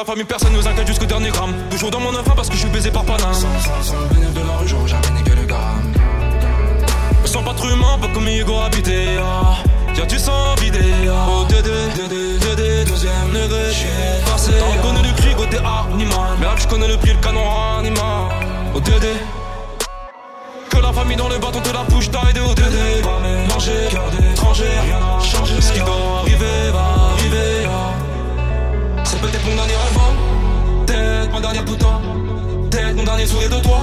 la famille, personne nous inquiète jusqu'au dernier gramme. Toujours dans mon enfant parce que je suis baisé par Panam. Sans, de la rue, j'aurais jamais que le gramme. Me sens pas trop humain, pas comme Hugo habité. Ah. Y'a du sang vidé. Ah. Oh, Dédé, Dédé, Dédé, deuxième passé. T'en connais le cri, côté animal. Mais là, connais le prix, le canon animal. Oh, Dédé. Que la famille dans le bâton, que la bouche taille de oh, Manger, cœur d'étranger, rien n'a changé. Ce qui doit arriver peut-être mon dernier avant Peut-être ma dernière putain Peut-être mon dernier sourire de toi.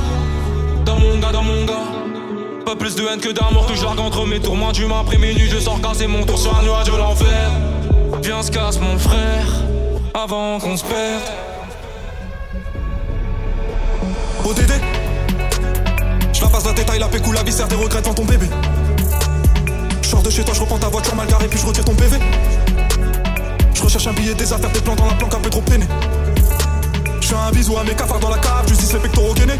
Dans mon gars, dans mon gars. Pas plus de haine que d'amour que je entre mes tourments. Du matin après minuit je sors casser mon tour. Sur un nuage de l'enfer. Viens se casse mon frère. Avant qu'on se perde. Oh, ODD Je la passe la tête, la pécou, la viscère, des regrets devant ton bébé. Je sors de chez toi, je reprends ta voiture mal garée, puis je retire ton PV je recherche un billet des affaires, des plans dans la planque un peu trop peiné. Je fais un bisou à mes cafards dans la cave, je dis les pectoraux gainés.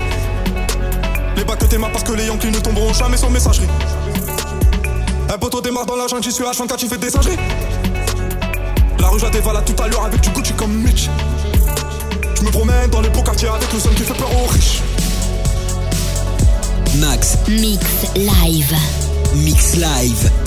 Les bacs que t'aimas parce que les Yankees ne tomberont jamais sans messagerie. Un poteau démarre dans la jungle, j'y suis H24, tu fais des singeries. La rue, je la dévale à tout à l'heure avec du Gucci comme Mitch. Je me promène dans les beaux quartiers avec le son qui fait peur aux riches. Max. Mix live. Mix live.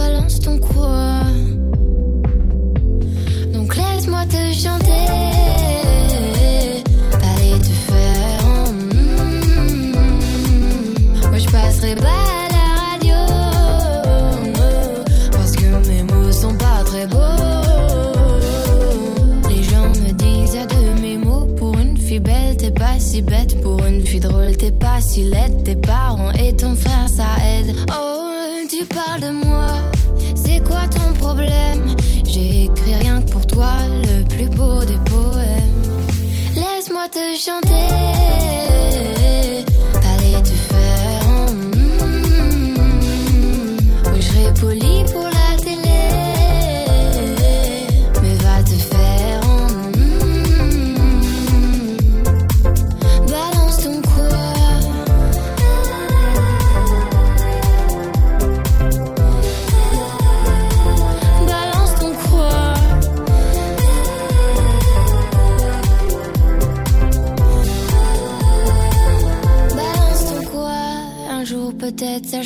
balance ton quoi. Donc laisse-moi te chanter. Aller te faire. En... Mmh. Moi je passerai pas à la radio. Parce que mes mots sont pas très beaux. Les gens me disent à de mes mots. Pour une fille belle, t'es pas si bête. Pour une fille drôle, t'es pas si laide. Tes parents et ton frère, ça aide. Oh, tu parles de moi problème. J'ai rien que pour toi le plus beau des poèmes. Laisse-moi te chanter.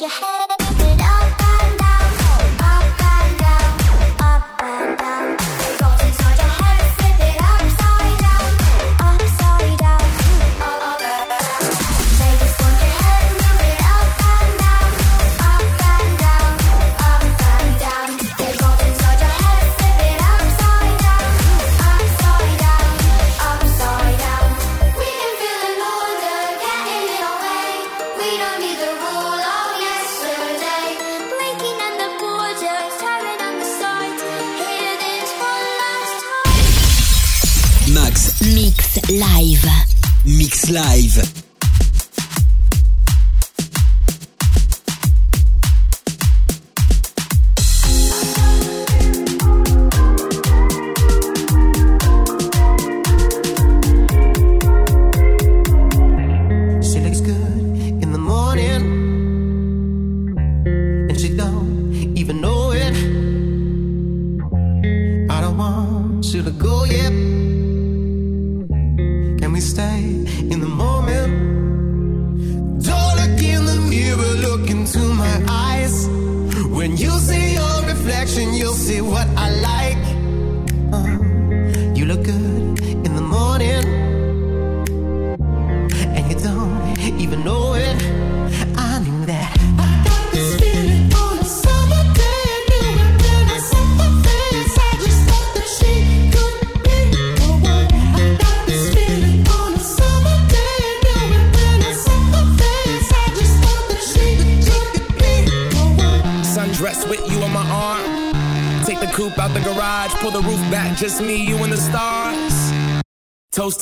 your head.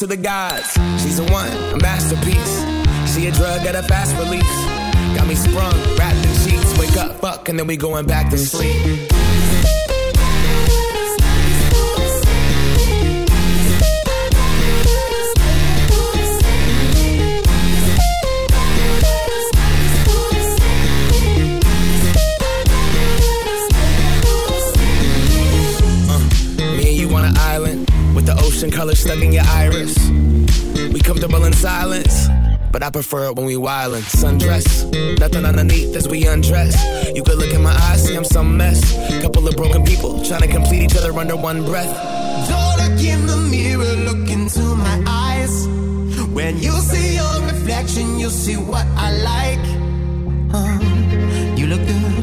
the gods. She's a one, a masterpiece. She a drug at a fast release. Got me sprung, wrapped in sheets. Wake up, fuck, and then we going back to sleep. prefer it when we wildin'. Sundress, nothing underneath as we undress. You could look in my eyes, see I'm some mess. Couple of broken people trying to complete each other under one breath. Don't look in the mirror, look into my eyes. When you see your reflection, you'll see what I like. Uh, you look good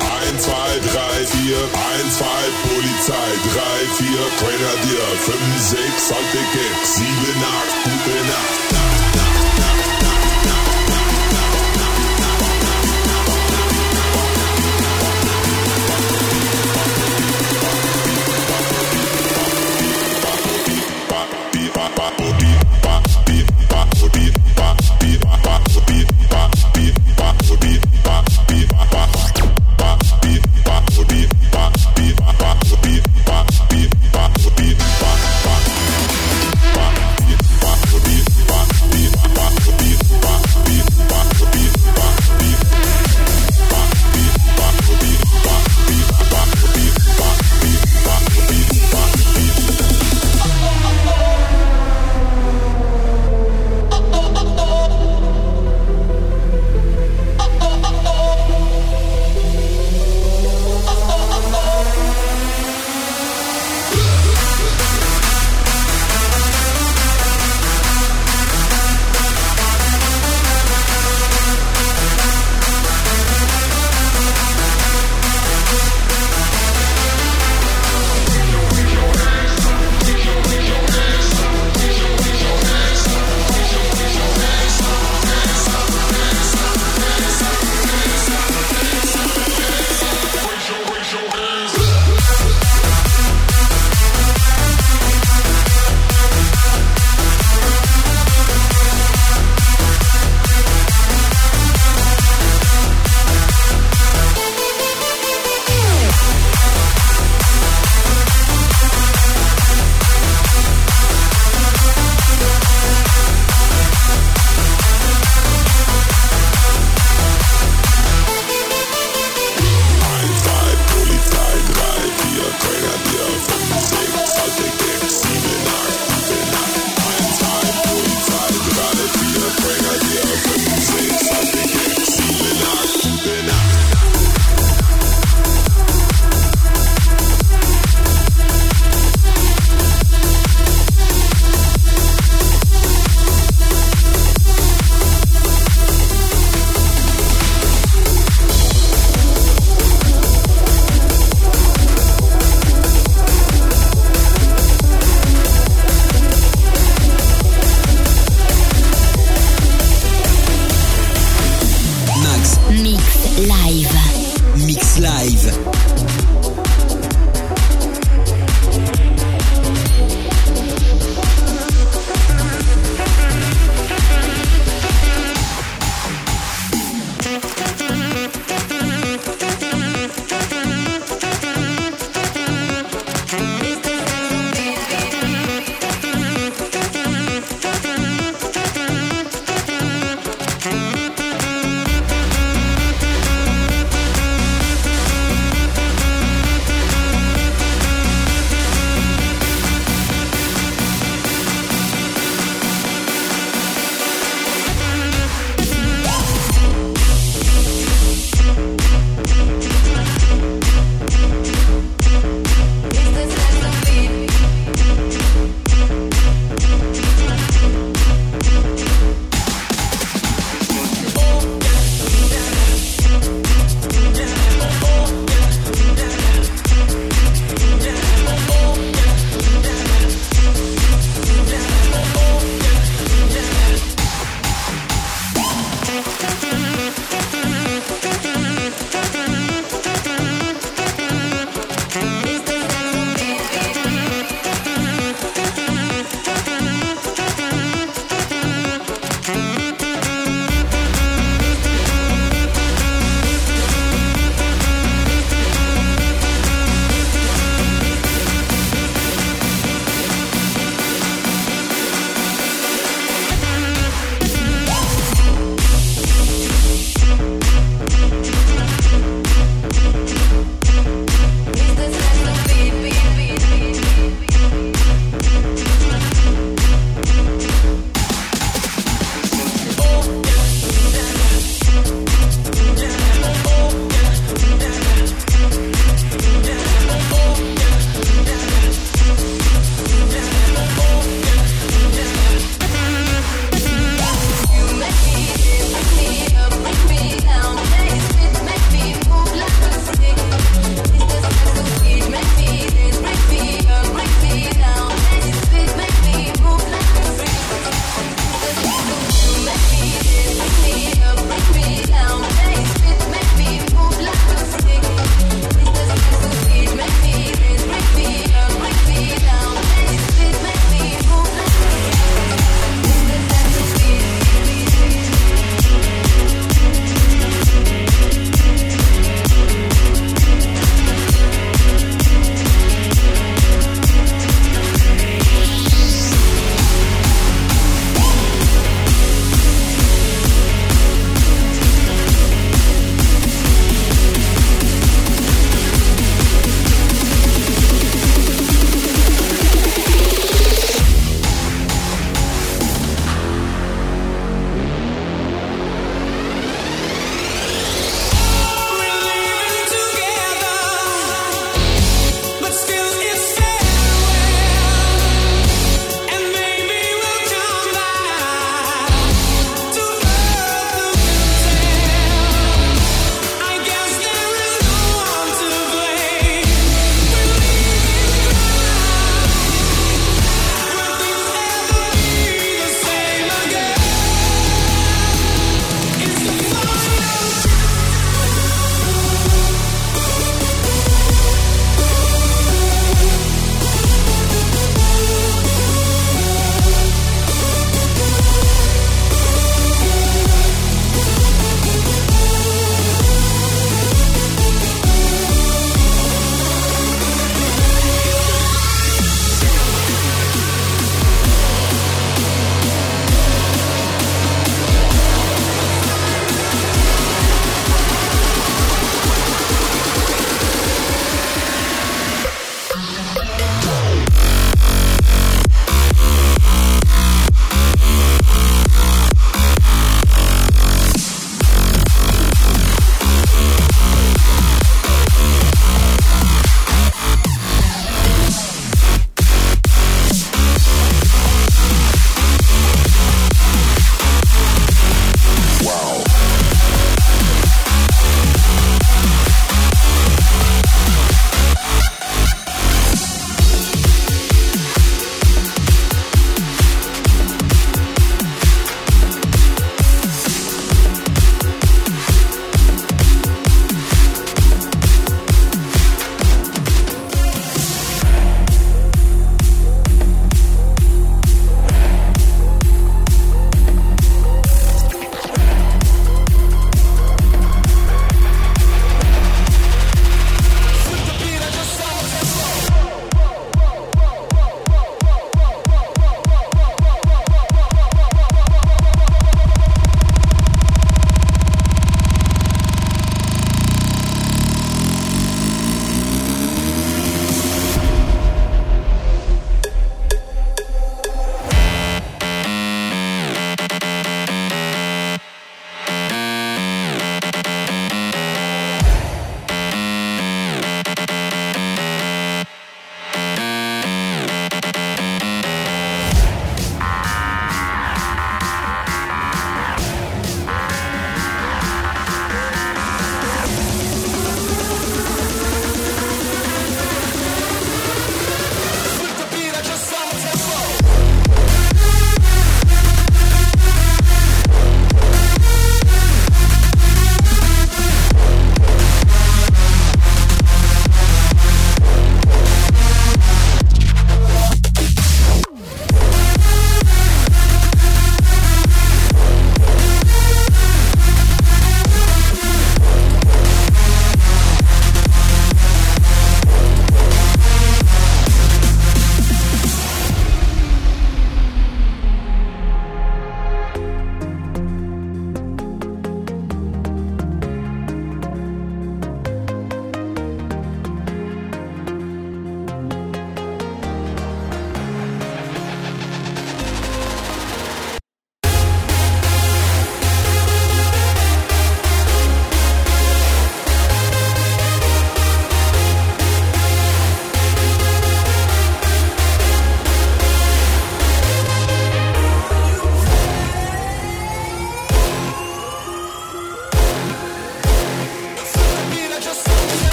1, 2, 3, 4, 1, 2, Polizei, 3, 4, Grenadier, 5, 6, alte Gag, 7, 8, gute Nacht.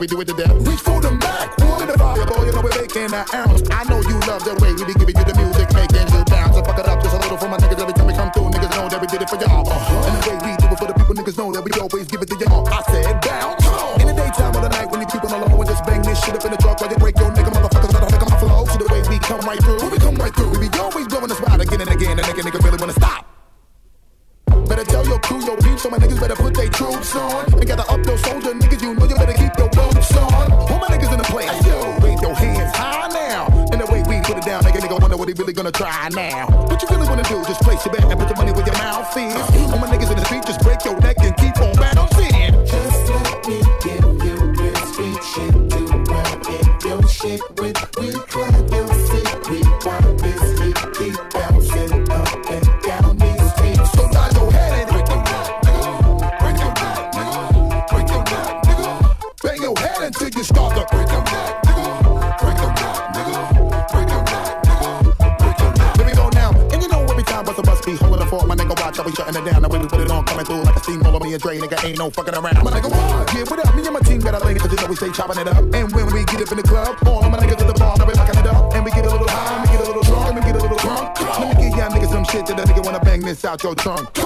we do it to death. Reach for the Mac, one in the fire, boy, you know we're making our ounce. like your trunk.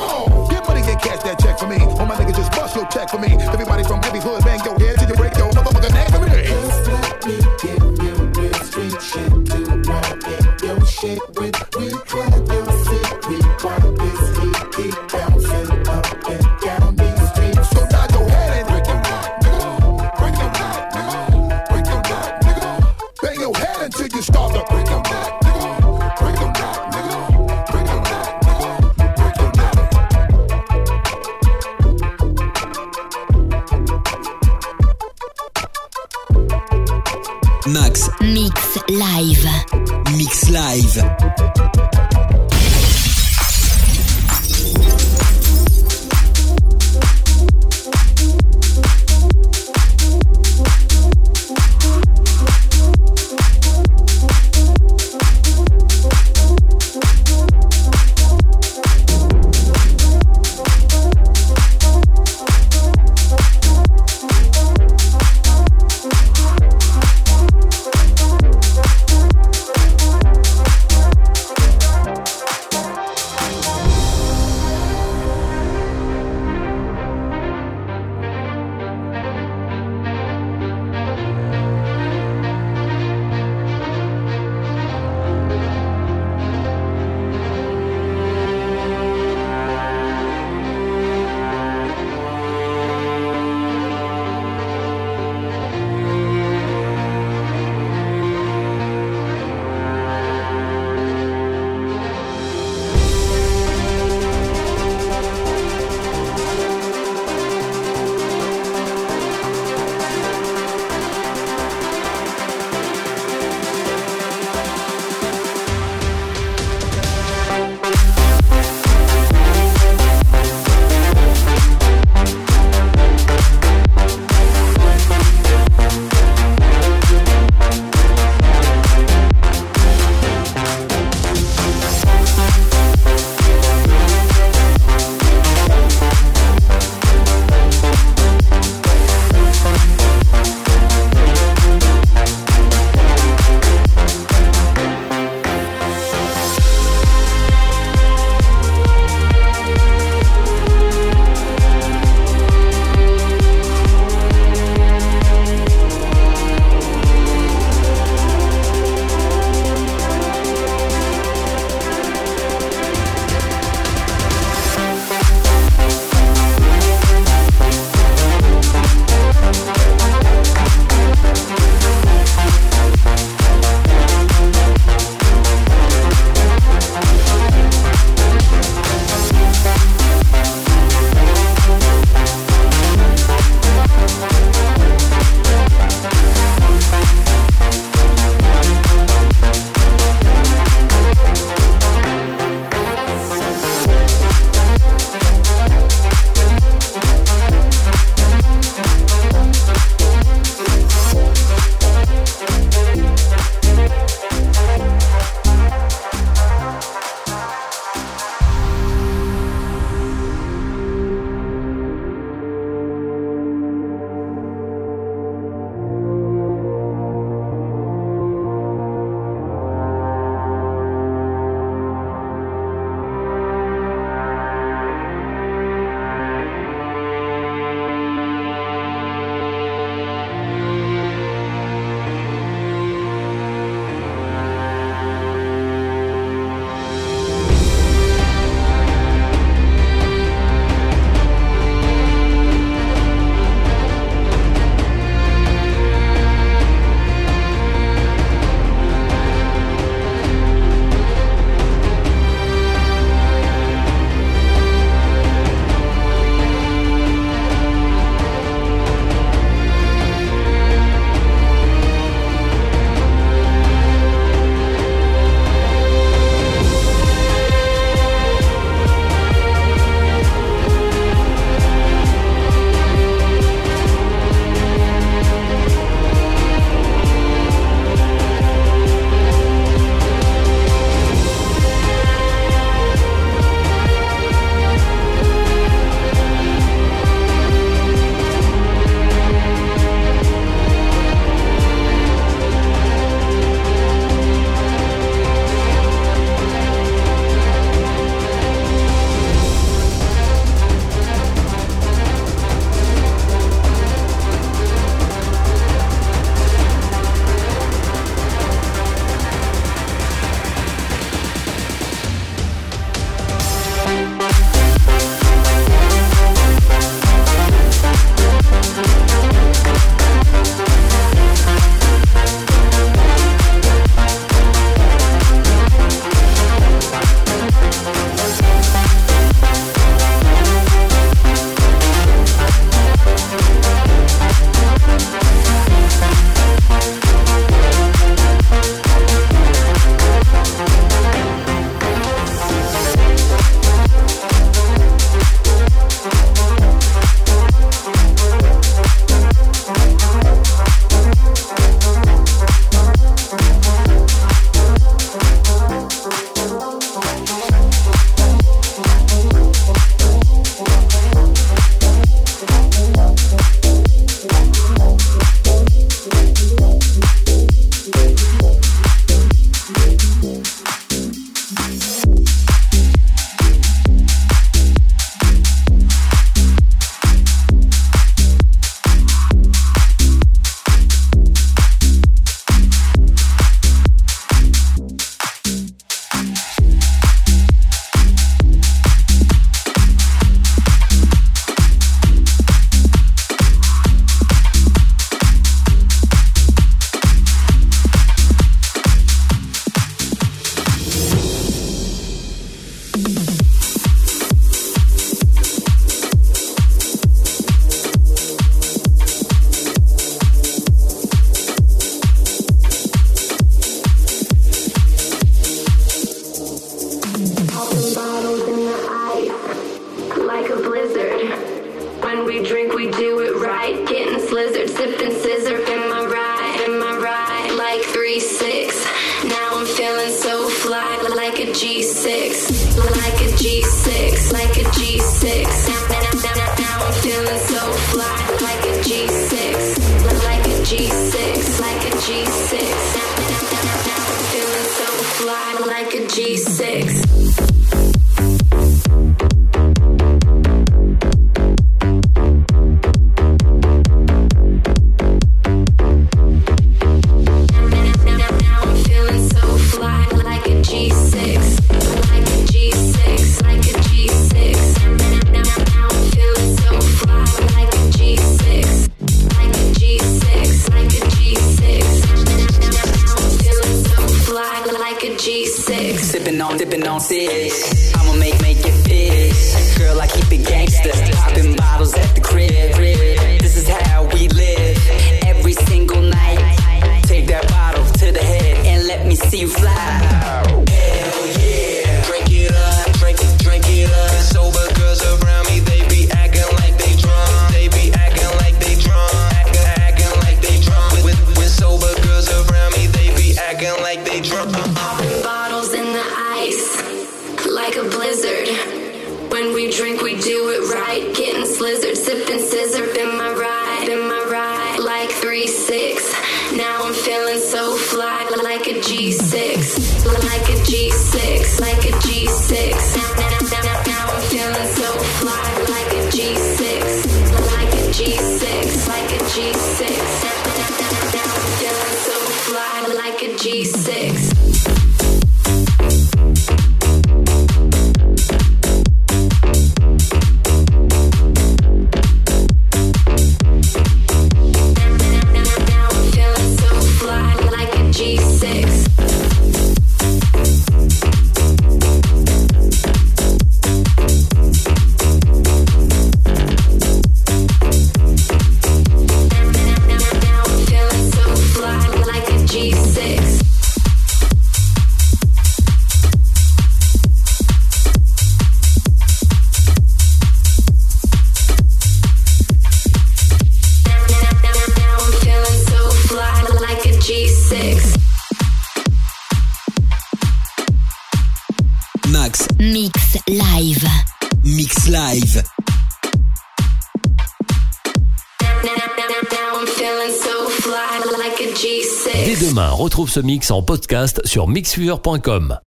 Ce mix en podcast sur mixfur.com.